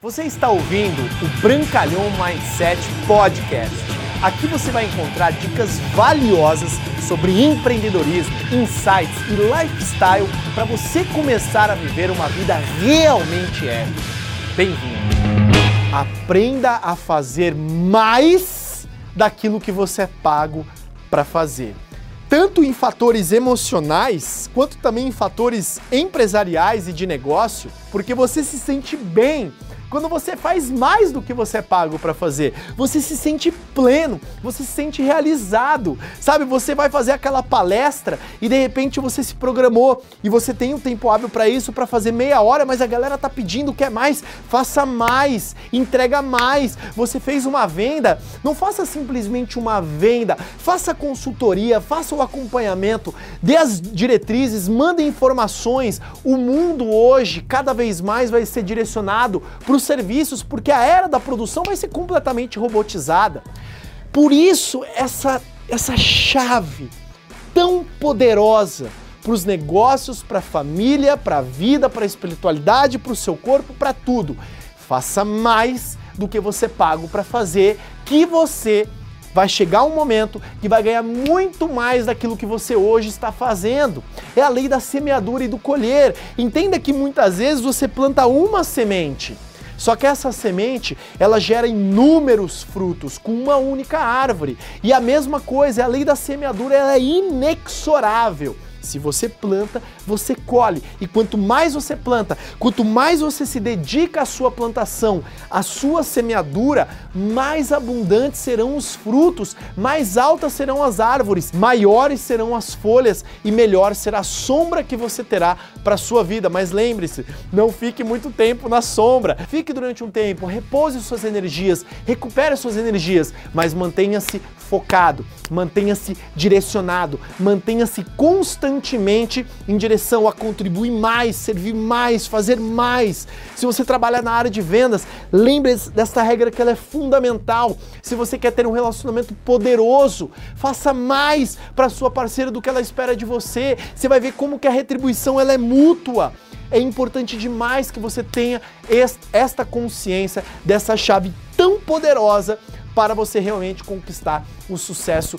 Você está ouvindo o Brancalhão Mindset Podcast. Aqui você vai encontrar dicas valiosas sobre empreendedorismo, insights e lifestyle para você começar a viver uma vida realmente épica. Bem-vindo! Aprenda a fazer mais daquilo que você é pago para fazer tanto em fatores emocionais quanto também em fatores empresariais e de negócio, porque você se sente bem quando você faz mais do que você é pago para fazer, você se sente pleno, você se sente realizado. Sabe, você vai fazer aquela palestra e de repente você se programou e você tem um tempo hábil para isso, para fazer meia hora, mas a galera tá pedindo quer mais, faça mais, entrega mais. Você fez uma venda, não faça simplesmente uma venda, faça consultoria, faça o acompanhamento, dê as diretrizes, mande informações. O mundo hoje cada vez mais vai ser direcionado para os serviços, porque a era da produção vai ser completamente robotizada. Por isso, essa, essa chave tão poderosa para os negócios, para a família, para a vida, para a espiritualidade, para o seu corpo, para tudo. Faça mais do que você paga para fazer, que você vai chegar um momento que vai ganhar muito mais daquilo que você hoje está fazendo. É a lei da semeadura e do colher. Entenda que muitas vezes você planta uma semente só que essa semente, ela gera inúmeros frutos com uma única árvore. E a mesma coisa, a lei da semeadura ela é inexorável. Se você planta, você colhe. E quanto mais você planta, quanto mais você se dedica à sua plantação, à sua semeadura, mais abundantes serão os frutos, mais altas serão as árvores, maiores serão as folhas e melhor será a sombra que você terá para a sua vida. Mas lembre-se, não fique muito tempo na sombra. Fique durante um tempo, repouse suas energias, recupere suas energias, mas mantenha-se focado, mantenha-se direcionado, mantenha-se constantemente em direção a contribuir mais, servir mais, fazer mais. Se você trabalha na área de vendas, lembre desta regra que ela é fundamental. Se você quer ter um relacionamento poderoso, faça mais para sua parceira do que ela espera de você. Você vai ver como que a retribuição ela é mútua. É importante demais que você tenha esta consciência dessa chave tão poderosa para você realmente conquistar o sucesso